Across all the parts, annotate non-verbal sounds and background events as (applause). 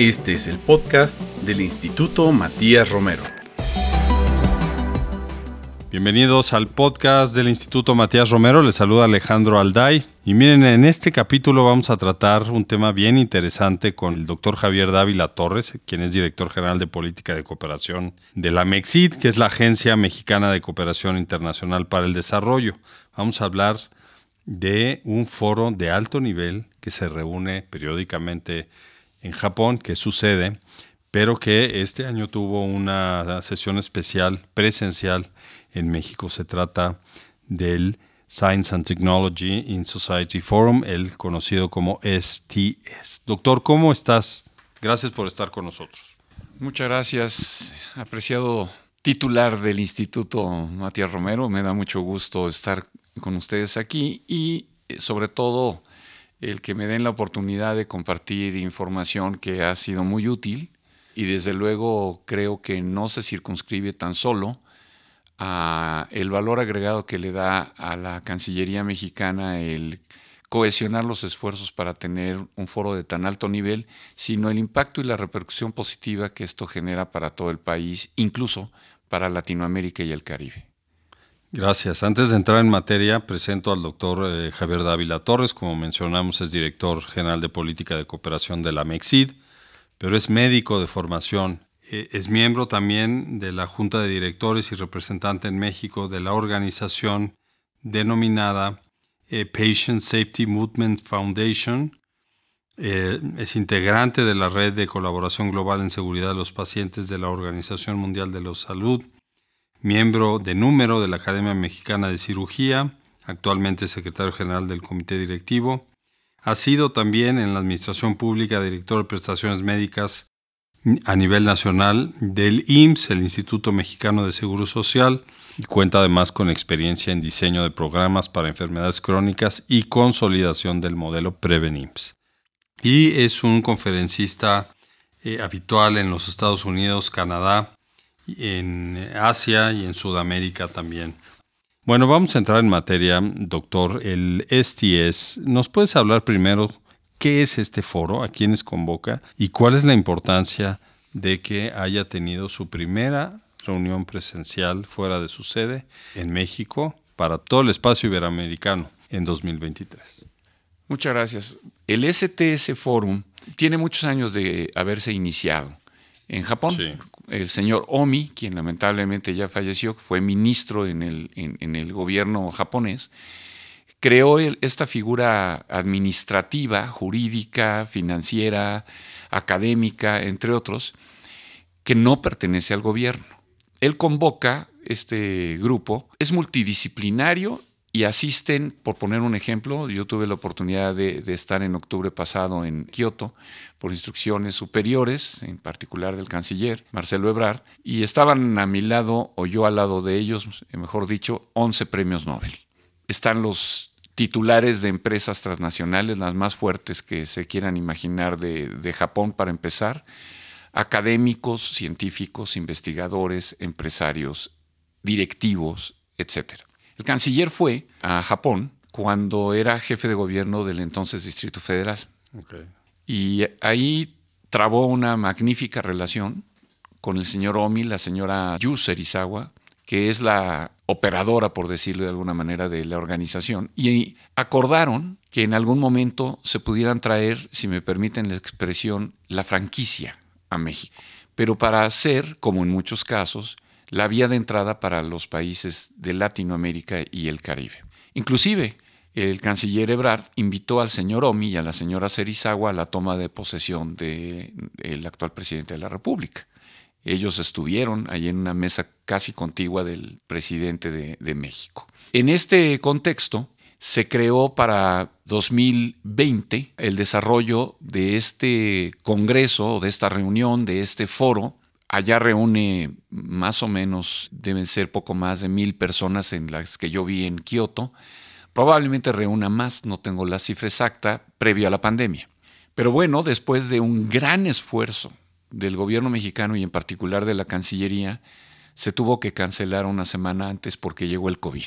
Este es el podcast del Instituto Matías Romero. Bienvenidos al podcast del Instituto Matías Romero. Les saluda Alejandro Alday. Y miren, en este capítulo vamos a tratar un tema bien interesante con el doctor Javier Dávila Torres, quien es director general de Política de Cooperación de la MEXID, que es la Agencia Mexicana de Cooperación Internacional para el Desarrollo. Vamos a hablar de un foro de alto nivel que se reúne periódicamente en Japón, que sucede, pero que este año tuvo una sesión especial presencial en México. Se trata del Science and Technology in Society Forum, el conocido como STS. Doctor, ¿cómo estás? Gracias por estar con nosotros. Muchas gracias, apreciado titular del Instituto Matías Romero. Me da mucho gusto estar con ustedes aquí y sobre todo el que me den la oportunidad de compartir información que ha sido muy útil y desde luego creo que no se circunscribe tan solo a el valor agregado que le da a la Cancillería mexicana el cohesionar los esfuerzos para tener un foro de tan alto nivel, sino el impacto y la repercusión positiva que esto genera para todo el país, incluso para Latinoamérica y el Caribe. Gracias. Antes de entrar en materia, presento al doctor eh, Javier Dávila Torres. Como mencionamos, es director general de Política de Cooperación de la MEXID, pero es médico de formación. Eh, es miembro también de la Junta de Directores y representante en México de la organización denominada eh, Patient Safety Movement Foundation. es integrante de la red de colaboración global en seguridad de los pacientes de la Organización Mundial de la Salud miembro de número de la Academia Mexicana de Cirugía, actualmente secretario general del Comité Directivo. Ha sido también en la Administración Pública director de prestaciones médicas a nivel nacional del IMSS, el Instituto Mexicano de Seguro Social, y cuenta además con experiencia en diseño de programas para enfermedades crónicas y consolidación del modelo PrevenIMSS. Y es un conferencista eh, habitual en los Estados Unidos, Canadá, en Asia y en Sudamérica también. Bueno, vamos a entrar en materia, doctor. El STS, ¿nos puedes hablar primero qué es este foro, a quiénes convoca y cuál es la importancia de que haya tenido su primera reunión presencial fuera de su sede en México para todo el espacio iberoamericano en 2023? Muchas gracias. El STS Forum tiene muchos años de haberse iniciado en Japón. El señor Omi, quien lamentablemente ya falleció, fue ministro en el, en, el gobierno japonés, creó esta figura administrativa, jurídica, financiera, académica, entre otros, que no pertenece al gobierno. Él convoca este grupo, es multidisciplinario y asisten, por poner un ejemplo, yo tuve la oportunidad de, estar en octubre pasado en Kioto por instrucciones superiores, en particular del canciller Marcelo Ebrard, y estaban a mi lado, o yo al lado de ellos, mejor dicho, 11 premios Nobel. Están los titulares de empresas transnacionales, las más fuertes que se quieran imaginar de, de Japón para empezar, académicos, científicos, investigadores, empresarios, directivos, etcétera. El canciller fue a Japón cuando era jefe de gobierno del entonces Distrito Federal. Y ahí trabó una magnífica relación con el señor Omi, la señora Yu Serizawa, que es la operadora, por decirlo de alguna manera, de la organización, y acordaron que en algún momento se pudieran traer, si me permiten la expresión, la franquicia a México. Pero para hacer, como en muchos casos, la vía de entrada para los países de Latinoamérica y el Caribe. Inclusive, el canciller Ebrard invitó al señor Omi y a la señora Serizawa a la toma de posesión del actual presidente de la República. Ellos estuvieron allí en una mesa casi contigua del presidente de, de México. En este contexto, se creó para 2020 el desarrollo de este congreso, de esta reunión, de este foro Allá reúne más o menos, deben ser poco más de mil personas en las que yo vi en Kioto. Probablemente reúna más, no tengo la cifra exacta, previo a la pandemia. Pero bueno, después de un gran esfuerzo del gobierno mexicano y en particular de la Cancillería, se tuvo que cancelar una semana antes porque llegó el COVID.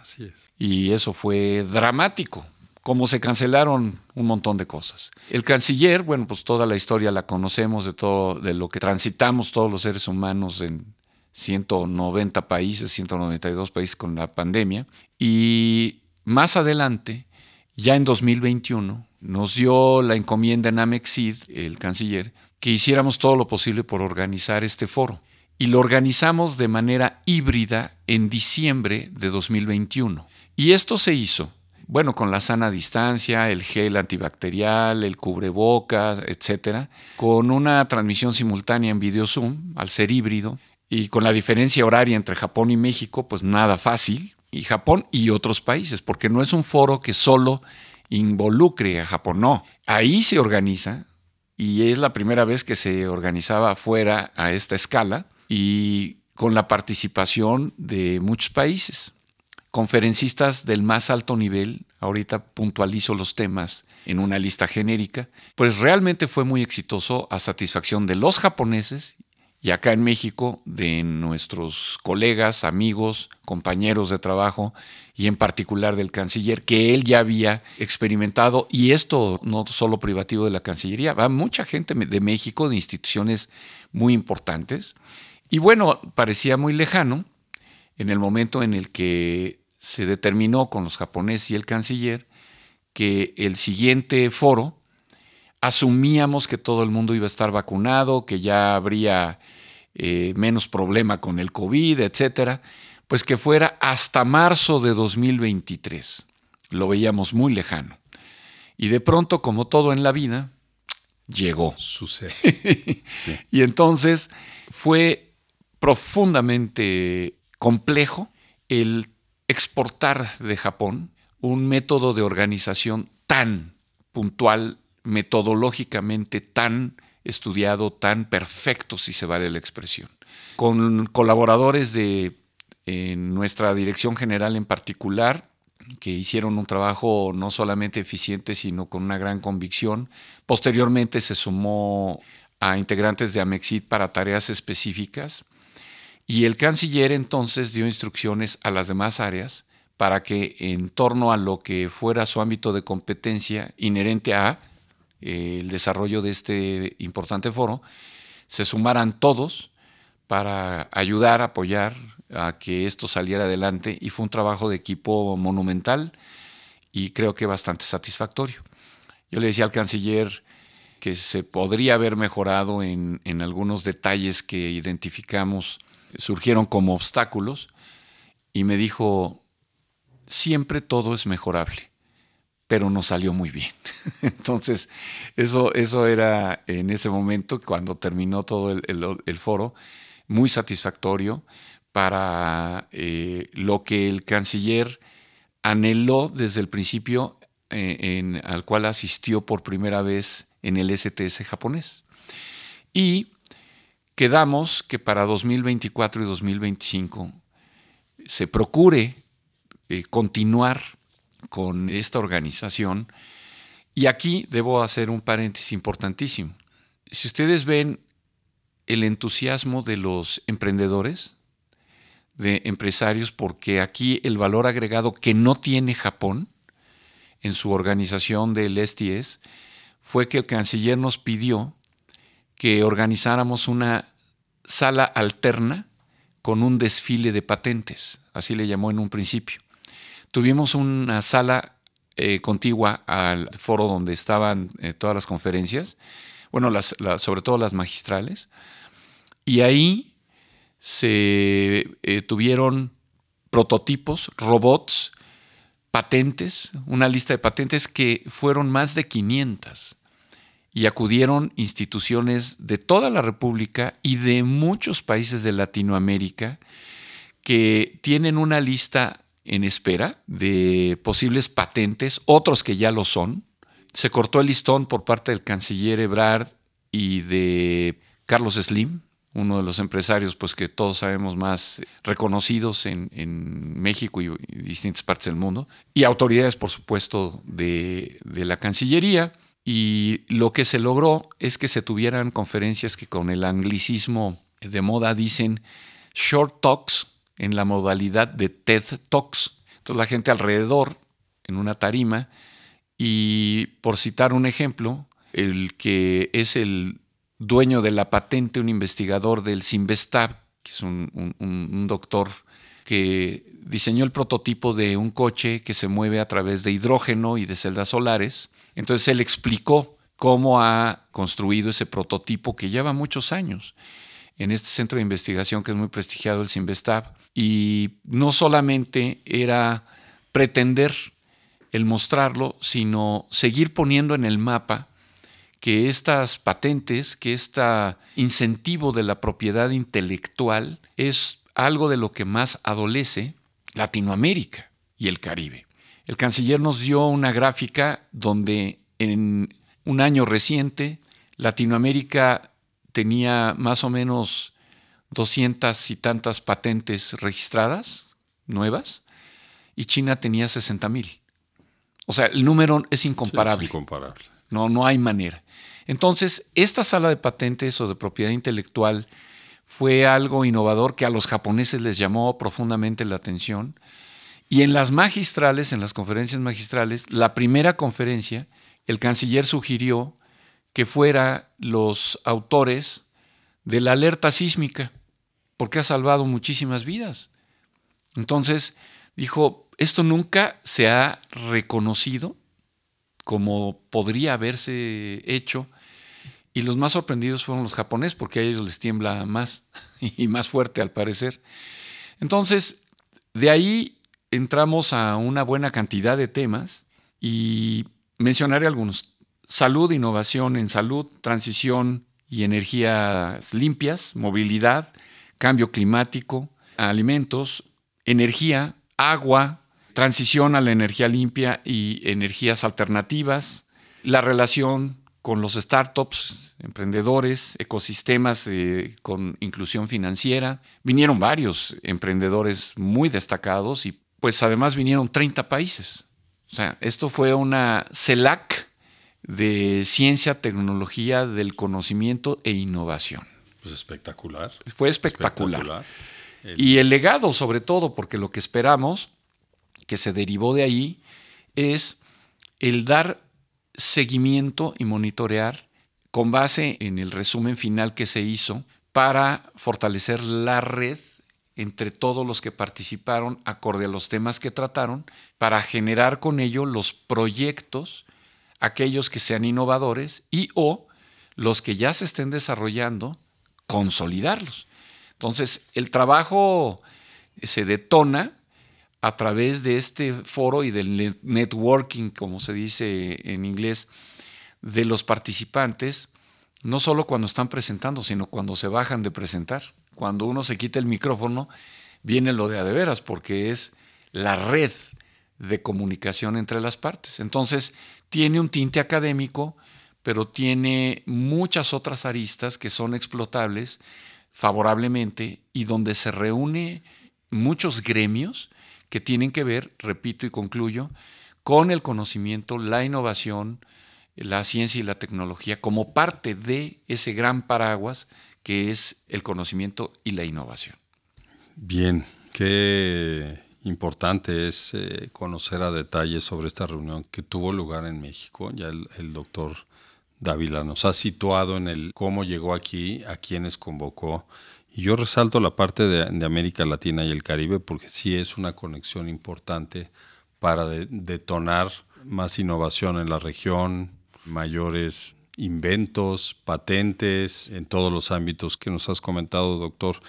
Así es. Y eso fue dramático, como se cancelaron un montón de cosas. El canciller, bueno, pues toda la historia la conocemos de todo, de lo que transitamos todos los seres humanos en 190 países, 192 países con la pandemia. Y más adelante, ya en 2021, nos dio la encomienda en Amexid, el canciller, que hiciéramos todo lo posible por organizar este foro. Y lo organizamos de manera híbrida en diciembre de 2021. Y esto se hizo bueno, con la sana distancia, el gel antibacterial, el cubrebocas, etcétera, con una transmisión simultánea en video Zoom, al ser híbrido, y con la diferencia horaria entre Japón y México, pues nada fácil, y Japón y otros países, porque no es un foro que solo involucre a Japón, no. Ahí se organiza, y es la primera vez que se organizaba fuera a esta escala, y con la participación de muchos países conferencistas del más alto nivel, ahorita puntualizo los temas en una lista genérica, pues realmente fue muy exitoso a satisfacción de los japoneses y acá en México de nuestros colegas, amigos, compañeros de trabajo y en particular del canciller, que él ya había experimentado, y esto no solo privativo de la Cancillería, va mucha gente de México, de instituciones muy importantes, y bueno, parecía muy lejano en el momento en el que se determinó con los japoneses y el canciller que el siguiente foro asumíamos que todo el mundo iba a estar vacunado, que ya habría eh, menos problema con el COVID, etcétera, pues que fuera hasta marzo de 2023. Lo veíamos muy lejano. Y de pronto, como todo en la vida, llegó. Sucede. (laughs) Y entonces fue profundamente complejo el exportar de Japón un método de organización tan puntual, metodológicamente tan estudiado, tan perfecto, si se vale la expresión, con colaboradores de nuestra dirección general en particular, que hicieron un trabajo no solamente eficiente, sino con una gran convicción. Posteriormente se sumó a integrantes de Amexit para tareas específicas y el canciller entonces dio instrucciones a las demás áreas para que en torno a lo que fuera su ámbito de competencia inherente a eh, el desarrollo de este importante foro, se sumaran todos para ayudar, apoyar a que esto saliera adelante y fue un trabajo de equipo monumental y creo que bastante satisfactorio. Yo le decía al canciller que se podría haber mejorado en, en algunos detalles que identificamos surgieron como obstáculos y me dijo, siempre todo es mejorable, pero nos salió muy bien. (laughs) Entonces, eso, eso era en ese momento, cuando terminó todo el, foro, muy satisfactorio para eh, lo que el canciller anheló desde el principio eh, al cual asistió por primera vez en el STS japonés. Y quedamos que para 2024 y 2025 se procure eh, continuar con esta organización. Y aquí debo hacer un paréntesis importantísimo. Si ustedes ven el entusiasmo de los emprendedores, de empresarios, porque aquí el valor agregado que no tiene Japón en su organización del STS fue que el canciller nos pidió que organizáramos una sala alterna con un desfile de patentes, así le llamó en un principio. Tuvimos una sala eh, contigua al foro donde estaban eh, todas las conferencias, bueno, sobre todo las magistrales, y ahí se eh, tuvieron prototipos, robots, patentes, una lista de patentes que fueron más de 500 y acudieron instituciones de toda la República y de muchos países de Latinoamérica que tienen una lista en espera de posibles patentes, otros que ya lo son. Se cortó el listón por parte del canciller Ebrard y de Carlos Slim, uno de los empresarios pues, que todos sabemos más reconocidos en, México y, distintas partes del mundo, y autoridades, por supuesto, de, de la Cancillería. Y lo que se logró es que se tuvieran conferencias que con el anglicismo de moda dicen short talks en la modalidad de TED Talks. Entonces la gente alrededor, en una tarima, Y por citar un ejemplo, el que es el dueño de la patente, un investigador del Sinvestab, que es un, doctor que diseñó el prototipo de un coche que se mueve a través de hidrógeno y de celdas solares. Entonces él explicó cómo ha construido ese prototipo que lleva muchos años en este centro de investigación que es muy prestigiado, el Sinvestab. Y no solamente era pretender el mostrarlo, sino seguir poniendo en el mapa que estas patentes, que este incentivo de la propiedad intelectual es algo de lo que más adolece Latinoamérica y el Caribe. El canciller nos dio una gráfica donde en un año reciente Latinoamérica tenía más o menos doscientas y tantas patentes registradas, nuevas, y China tenía 60 mil. O sea, el número es incomparable. incomparable. No, no hay manera. Entonces, esta sala de patentes o de propiedad intelectual fue algo innovador que a los japoneses les llamó profundamente la atención. Y en las magistrales, en las conferencias magistrales, la primera conferencia, el canciller sugirió que fuera los autores de la alerta sísmica, porque ha salvado muchísimas vidas. Entonces, dijo, esto nunca se ha reconocido como podría haberse hecho y los más sorprendidos fueron los japoneses porque a ellos les tiembla más (laughs) y más fuerte al parecer. Entonces, de ahí entramos a una buena cantidad de temas y mencionaré algunos. Salud, innovación en salud, transición y energías limpias, movilidad, cambio climático, alimentos, energía, agua, transición a la energía limpia y energías alternativas, la relación con los startups, emprendedores, ecosistemas eh, con inclusión financiera. Vinieron varios emprendedores muy destacados y pues además vinieron 30 países. O sea, esto fue una CELAC de ciencia, tecnología, del conocimiento e innovación. Pues espectacular. Fue espectacular. Y el legado sobre todo, porque lo que esperamos, que se derivó de ahí, es el dar seguimiento y monitorear con base en el resumen final que se hizo para fortalecer la red entre todos los que participaron acorde a los temas que trataron, para generar con ello los proyectos, aquellos que sean innovadores y o los que ya se estén desarrollando, consolidarlos. Entonces, el trabajo se detona a través de este foro y del networking, como se dice en inglés, de los participantes, no solo cuando están presentando, sino cuando se bajan de presentar. Cuando uno se quita el micrófono, viene lo de a de veras, porque es la red de comunicación entre las partes. Entonces, tiene un tinte académico, pero tiene muchas otras aristas que son explotables favorablemente y donde se reúne muchos gremios que tienen que ver, repito y concluyo, con el conocimiento, la innovación, la ciencia y la tecnología como parte de ese gran paraguas que es el conocimiento y la innovación. Bien, qué importante es eh, conocer a detalle sobre esta reunión que tuvo lugar en México. Ya el, doctor Dávila nos ha situado en el cómo llegó aquí, a quienes convocó y yo resalto la parte de, América Latina y el Caribe porque sí es una conexión importante para detonar más innovación en la región, mayores inventos, patentes en todos los ámbitos que nos has comentado, doctor.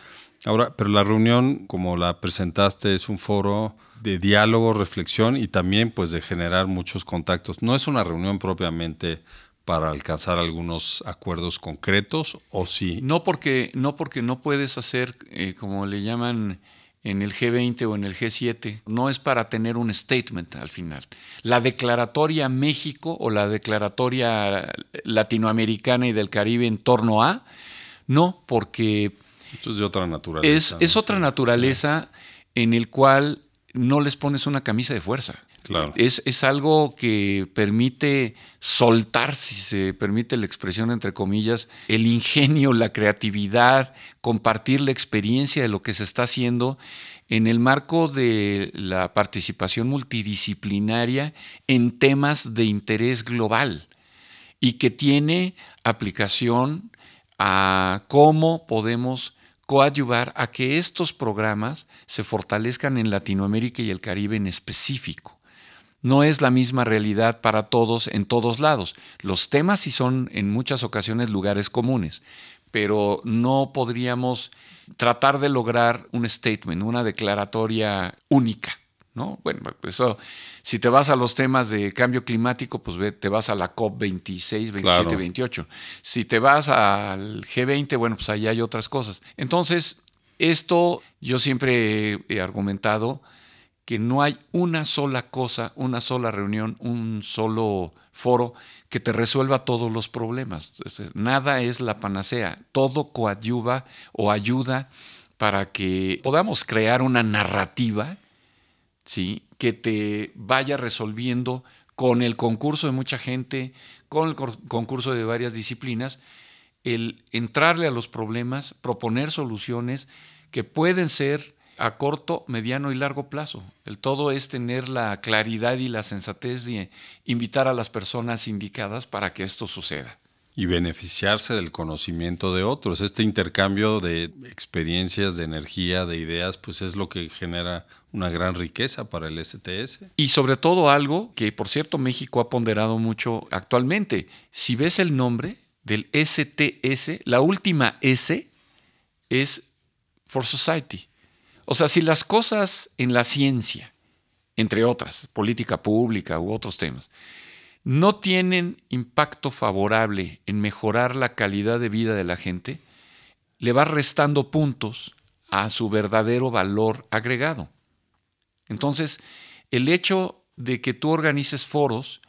Ahora, pero la reunión, como la presentaste, es un foro de diálogo, reflexión y también pues de generar muchos contactos. No es una reunión propiamente para alcanzar algunos acuerdos concretos o sí? No porque no, porque no puedes hacer, eh, como le llaman en el G20 o en el G7, no es para tener un statement al final. La declaratoria México o la declaratoria latinoamericana y del Caribe en torno a, no, porque... Esto es de otra naturaleza. Es, otra naturaleza en el cual no les pones una camisa de fuerza. Es, es, algo que permite soltar, si se permite la expresión entre comillas, el ingenio, la creatividad, compartir la experiencia de lo que se está haciendo en el marco de la participación multidisciplinaria en temas de interés global y que tiene aplicación a cómo podemos coadyuvar a que estos programas se fortalezcan en Latinoamérica y el Caribe en específico. No es la misma realidad para todos en todos lados. Los temas sí son en muchas ocasiones lugares comunes, pero no podríamos tratar de lograr un statement, una declaratoria única. ¿no? Bueno, eso, si te vas a los temas de cambio climático, pues te vas a la COP 26, 27, 28. Si te vas al G20, bueno, pues ahí hay otras cosas. Entonces, esto yo siempre he argumentado que no hay una sola cosa, una sola reunión, un solo foro que te resuelva todos los problemas. Nada es la panacea, todo coadyuva o ayuda para que podamos crear una narrativa ¿sí? que te vaya resolviendo con el concurso de mucha gente, con el concurso de varias disciplinas, el entrarle a los problemas, proponer soluciones que pueden ser a corto, mediano y largo plazo. El todo es tener la claridad y la sensatez de invitar a las personas indicadas para que esto suceda. Y beneficiarse del conocimiento de otros. Este intercambio de experiencias, de energía, de ideas, pues es lo que genera una gran riqueza para el STS. Y sobre todo algo que, por cierto, México ha ponderado mucho actualmente. Si ves el nombre del STS, la última S es For Society o sea, si las cosas en la ciencia, entre otras, política pública u otros temas, no tienen impacto favorable en mejorar la calidad de vida de la gente, le va restando puntos a su verdadero valor agregado. Entonces, el hecho de que tú organices foros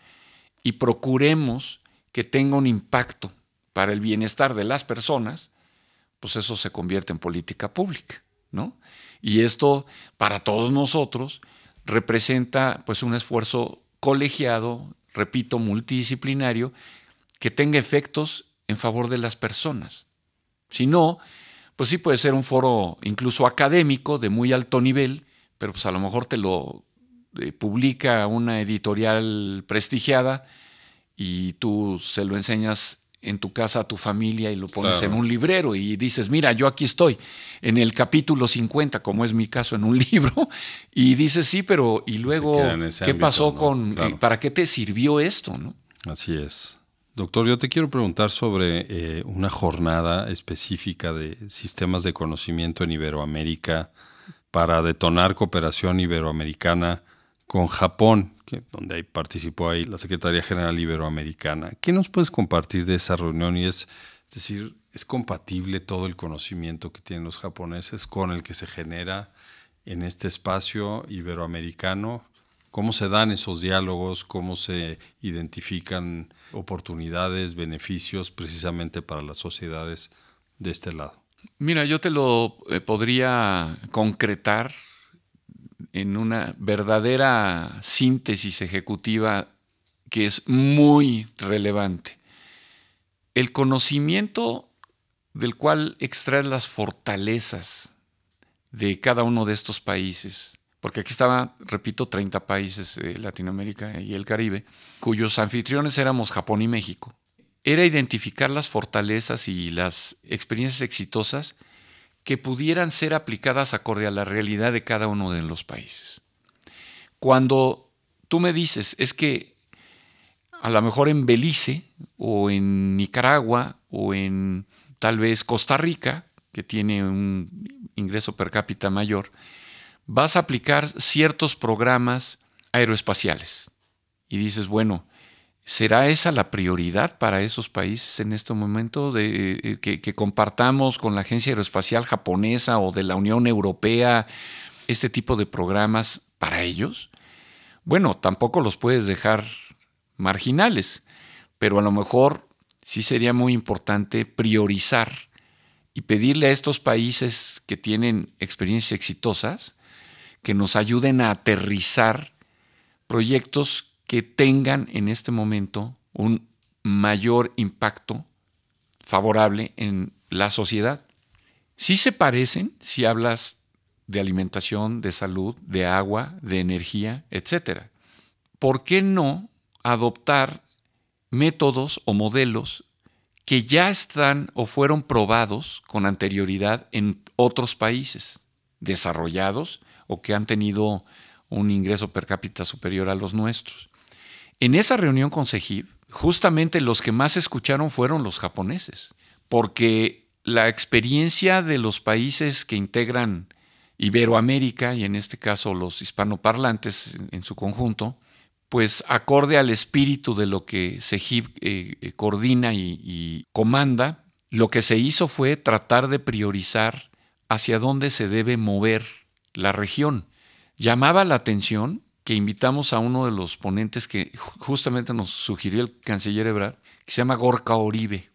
y procuremos que tenga un impacto para el bienestar de las personas, pues eso se convierte en política pública, ¿no? Y esto, para todos nosotros, representa pues un esfuerzo colegiado, repito, multidisciplinario, que tenga efectos en favor de las personas. Si no, pues sí puede ser un foro incluso académico de muy alto nivel, pero pues a lo mejor te lo eh, publica una editorial prestigiada y tú se lo enseñas en tu casa a tu familia y lo pones en un librero y dices, mira, yo aquí estoy en el capítulo 50, como es mi caso en un (laughs) libro, y dices, sí, pero ¿y luego qué pasó con, eh, para qué te sirvió esto? ¿no? Así es. Doctor, yo te quiero preguntar sobre eh, una jornada específica de sistemas de conocimiento en Iberoamérica para detonar cooperación iberoamericana con Japón donde ahí participó ahí la Secretaría General Iberoamericana. ¿Qué nos puedes compartir de esa reunión? Y es, decir, ¿es compatible todo el conocimiento que tienen los japoneses con el que se genera en este espacio iberoamericano? ¿Cómo se dan esos diálogos? ¿Cómo se identifican oportunidades, beneficios precisamente para las sociedades de este lado? Mira, yo te lo eh, podría concretar en una verdadera síntesis ejecutiva que es muy relevante. El conocimiento del cual extraes las fortalezas de cada uno de estos países, porque aquí estaba, repito, 30 países de Latinoamérica y el Caribe, cuyos anfitriones éramos Japón y México, era identificar las fortalezas y las experiencias exitosas que pudieran ser aplicadas acorde a la realidad de cada uno de los países. Cuando tú me dices, es que a lo mejor en Belice o en Nicaragua o en tal vez Costa Rica, que tiene un ingreso per cápita mayor, vas a aplicar ciertos programas aeroespaciales. Y dices, bueno, ¿Será esa la prioridad para esos países en este momento de, eh, que, compartamos con la Agencia Aeroespacial Japonesa o de la Unión Europea este tipo de programas para ellos? Bueno, tampoco los puedes dejar marginales, pero a lo mejor sí sería muy importante priorizar y pedirle a estos países que tienen experiencias exitosas que nos ayuden a aterrizar proyectos que tengan en este momento un mayor impacto favorable en la sociedad. Sí se parecen si hablas de alimentación, de salud, de agua, de energía, etc. ¿Por qué no adoptar métodos o modelos que ya están o fueron probados con anterioridad en otros países desarrollados o que han tenido un ingreso per cápita superior a los nuestros. En esa reunión con CEGIB, justamente los que más escucharon fueron los japoneses, porque la experiencia de los países que integran Iberoamérica, y en este caso los hispanoparlantes en su conjunto, pues acorde al espíritu de lo que CEGIB eh, eh, coordina y, comanda, lo que se hizo fue tratar de priorizar hacia dónde se debe mover la región. Llamaba la atención que invitamos a uno de los ponentes que justamente nos sugirió el canciller Ebrard, que se llama Gorka Oribe,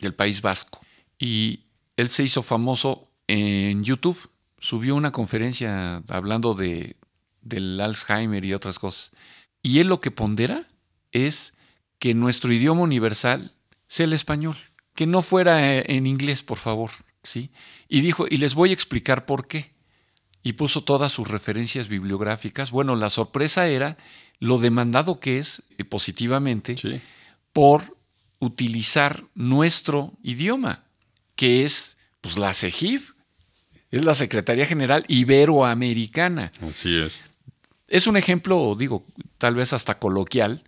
del País Vasco. Y él se hizo famoso en YouTube, subió una conferencia hablando de, del Alzheimer y otras cosas. Y él lo que pondera es que nuestro idioma universal sea el español, que no fuera eh, en inglés, por favor, ¿sí? Y dijo, y les voy a explicar por qué. Y puso todas sus referencias bibliográficas. Bueno, la sorpresa era lo demandado que es eh, positivamente por utilizar nuestro idioma, que es pues la CEGIV, es la Secretaría General Iberoamericana. Así es. Es un ejemplo, digo, tal vez hasta coloquial,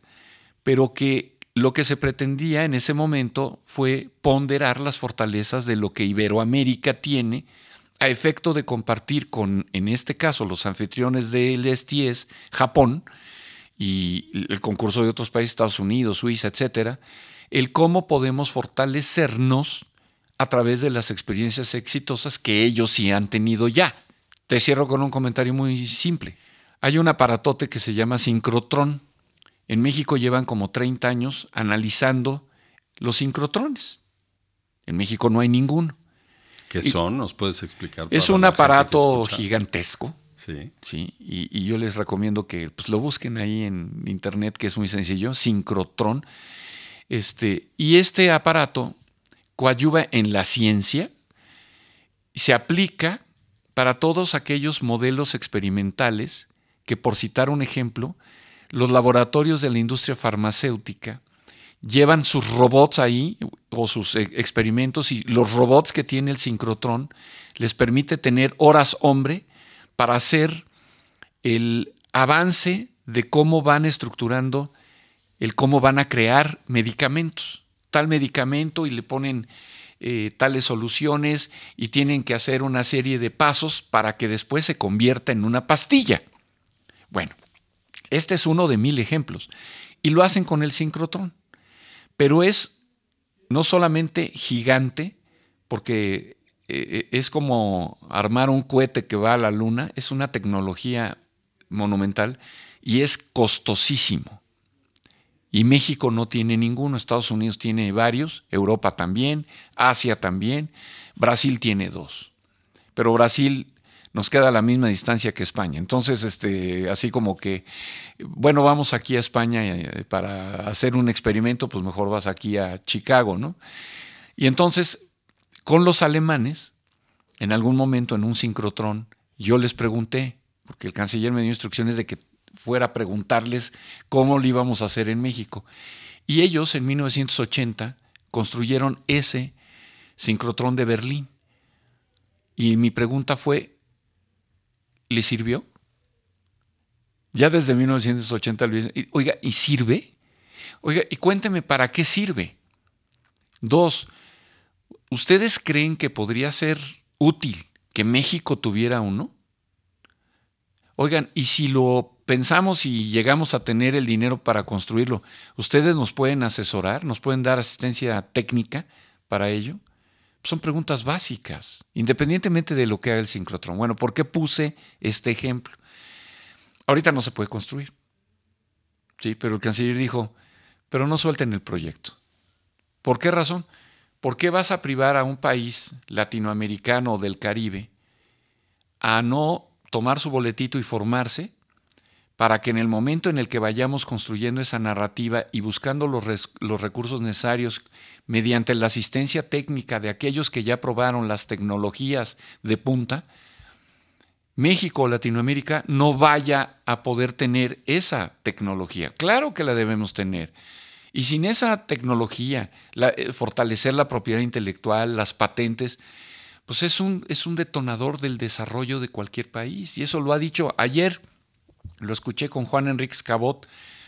pero que lo que se pretendía en ese momento fue ponderar las fortalezas de lo que Iberoamérica tiene a efecto de compartir con, en este caso, los anfitriones del STS, Japón, y el concurso de otros países, Estados Unidos, Suiza, etcétera, el cómo podemos fortalecernos a través de las experiencias exitosas que ellos sí han tenido ya. Te cierro con un comentario muy simple. Hay un aparatote que se llama sincrotrón. En México llevan como 30 años analizando los sincrotrones. En México no hay ninguno. ¿Qué son? ¿Nos puedes explicar? Es un aparato gigantesco. Sí. sí y, yo les recomiendo que pues, lo busquen ahí en internet, que es muy sencillo, sincrotrón. Este, y este aparato coadyuva en la ciencia y se aplica para todos aquellos modelos experimentales que, por citar un ejemplo, los laboratorios de la industria farmacéutica llevan sus robots ahí o sus e, experimentos y los robots que tiene el sincrotrón les permite tener horas hombre para hacer el avance de cómo van estructurando, el cómo van a crear medicamentos. Tal medicamento y le ponen eh, tales soluciones y tienen que hacer una serie de pasos para que después se convierta en una pastilla. Bueno, este es uno de mil ejemplos. Y lo hacen con el sincrotrón. Pero es no solamente gigante, porque eh, eh, es como armar un cohete que va a la luna, es una tecnología monumental y es costosísimo. Y México no tiene ninguno, Estados Unidos tiene varios, Europa también, Asia también, Brasil tiene dos. Pero Brasil nos queda a la misma distancia que España. Entonces, este, así como que, bueno, vamos aquí a España eh, para hacer un experimento, pues mejor vas aquí a Chicago, ¿no? Y entonces, con los alemanes, en algún momento en un sincrotrón, yo les pregunté, porque el canciller me dio instrucciones de que fuera a preguntarles cómo lo íbamos a hacer en México. Y ellos en 1980 construyeron ese sincrotrón de Berlín. Y mi pregunta fue, ¿Le sirvió? Ya desde 1980 oiga, ¿y sirve? Oiga, y cuénteme, ¿para qué sirve? Dos, ¿ustedes creen que podría ser útil que México tuviera uno? Oigan, y si lo pensamos y llegamos a tener el dinero para construirlo, ¿ustedes nos pueden asesorar? ¿Nos pueden dar asistencia técnica para ello? Son preguntas básicas, independientemente de lo que haga el sincrotrón. Bueno, ¿por qué puse este ejemplo? Ahorita no se puede construir. Sí, pero el canciller dijo, pero no suelten el proyecto. ¿Por qué razón? ¿Por qué vas a privar a un país latinoamericano o del Caribe a no tomar su boletito y formarse para que en el momento en el que vayamos construyendo esa narrativa y buscando los, los, recursos necesarios mediante la asistencia técnica de aquellos que ya probaron las tecnologías de punta, México o Latinoamérica no vaya a poder tener esa tecnología. Claro que la debemos tener. Y sin esa tecnología, eh, fortalecer la propiedad intelectual, las patentes, pues es un, es un detonador del desarrollo de cualquier país. Y eso lo ha dicho ayer lo escuché con Juan Enrique Cabot,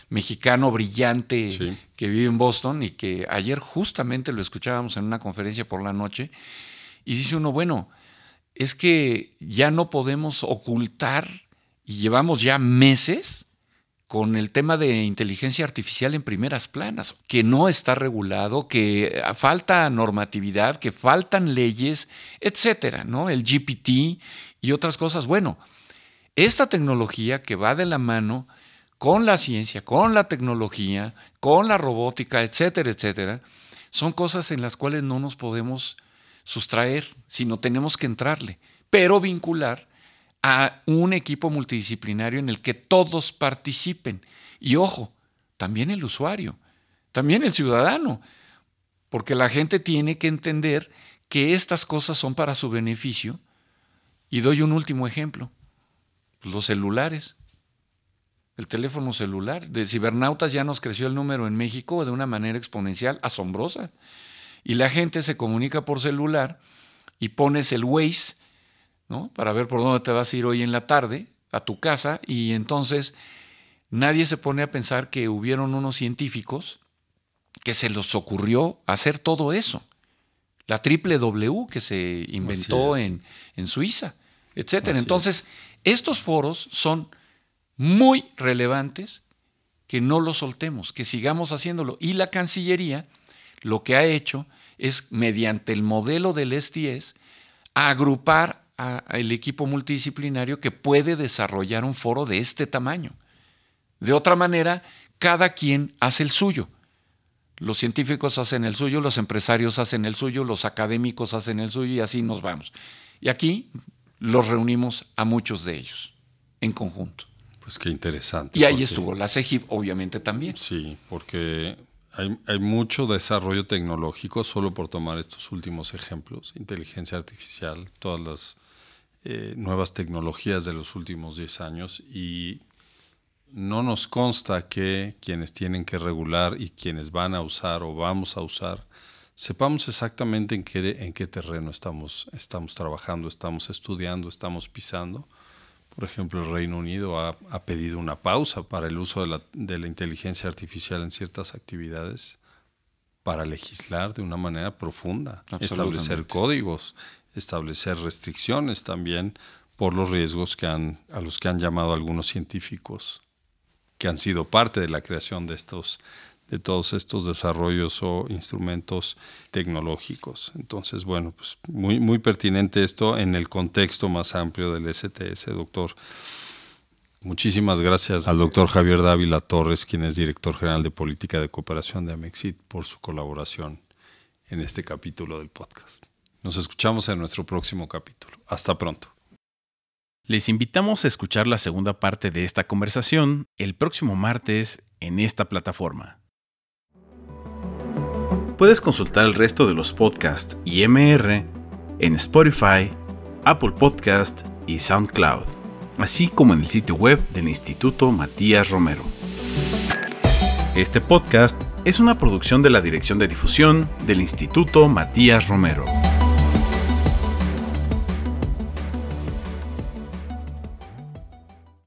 mexicano brillante que vive en Boston y que ayer justamente lo escuchábamos en una conferencia por la noche. Y dice uno, bueno, es que ya no podemos ocultar y llevamos ya meses con el tema de inteligencia artificial en primeras planas, que no está regulado, que falta normatividad, que faltan leyes, etcétera, ¿no? El GPT y otras cosas. Bueno, esta tecnología que va de la mano con la ciencia, con la tecnología, con la robótica, etcétera, etcétera, son cosas en las cuales no nos podemos sustraer, sino tenemos que entrarle, pero vincular a un equipo multidisciplinario en el que todos participen. Y ojo, también el usuario, también el ciudadano, porque la gente tiene que entender que estas cosas son para su beneficio. Y doy un último ejemplo los celulares, el teléfono celular. De cibernautas ya nos creció el número en México de una manera exponencial, asombrosa. Y la gente se comunica por celular y pones el Waze, ¿no? Para ver por dónde te vas a ir hoy en la tarde a tu casa y entonces nadie se pone a pensar que hubieron unos científicos que se les ocurrió hacer todo eso. La triple W que se inventó en, en, Suiza, etcétera. Entonces, estos foros son muy relevantes que no los soltemos, que sigamos haciéndolo. Y la Cancillería lo que ha hecho es, mediante el modelo del STS, agrupar al equipo multidisciplinario que puede desarrollar un foro de este tamaño. De otra manera, cada quien hace el suyo. Los científicos hacen el suyo, los empresarios hacen el suyo, los académicos hacen el suyo y así nos vamos. Y aquí los reunimos a muchos de ellos en conjunto. Pues qué interesante. Y ahí estuvo la CEGIP, obviamente también. Sí, porque hay, mucho desarrollo tecnológico, solo por tomar estos últimos ejemplos, inteligencia artificial, todas las eh, nuevas tecnologías de los últimos 10 años y no nos consta que quienes tienen que regular y quienes van a usar o vamos a usar sepamos exactamente en qué, en qué terreno estamos, estamos trabajando, estamos estudiando, estamos pisando. Por ejemplo, el Reino Unido ha, pedido una pausa para el uso de la, de la, inteligencia artificial en ciertas actividades para legislar de una manera profunda, establecer códigos, establecer restricciones también por los riesgos que han, a los que han llamado algunos científicos que han sido parte de la creación de estos, de todos estos desarrollos o instrumentos tecnológicos. Entonces, bueno, pues muy, muy pertinente esto en el contexto más amplio del STS, doctor. Muchísimas gracias al doctor Javier Dávila Torres, quien es director general de Política de Cooperación de Amexit, por su colaboración en este capítulo del podcast. Nos escuchamos en nuestro próximo capítulo. Hasta pronto. Les invitamos a escuchar la segunda parte de esta conversación el próximo martes en esta plataforma. Puedes consultar el resto de los podcasts y MR en Spotify, Apple Podcast y SoundCloud, así como en el sitio web del Instituto Matías Romero. Este podcast es una producción de la Dirección de Difusión del Instituto Matías Romero.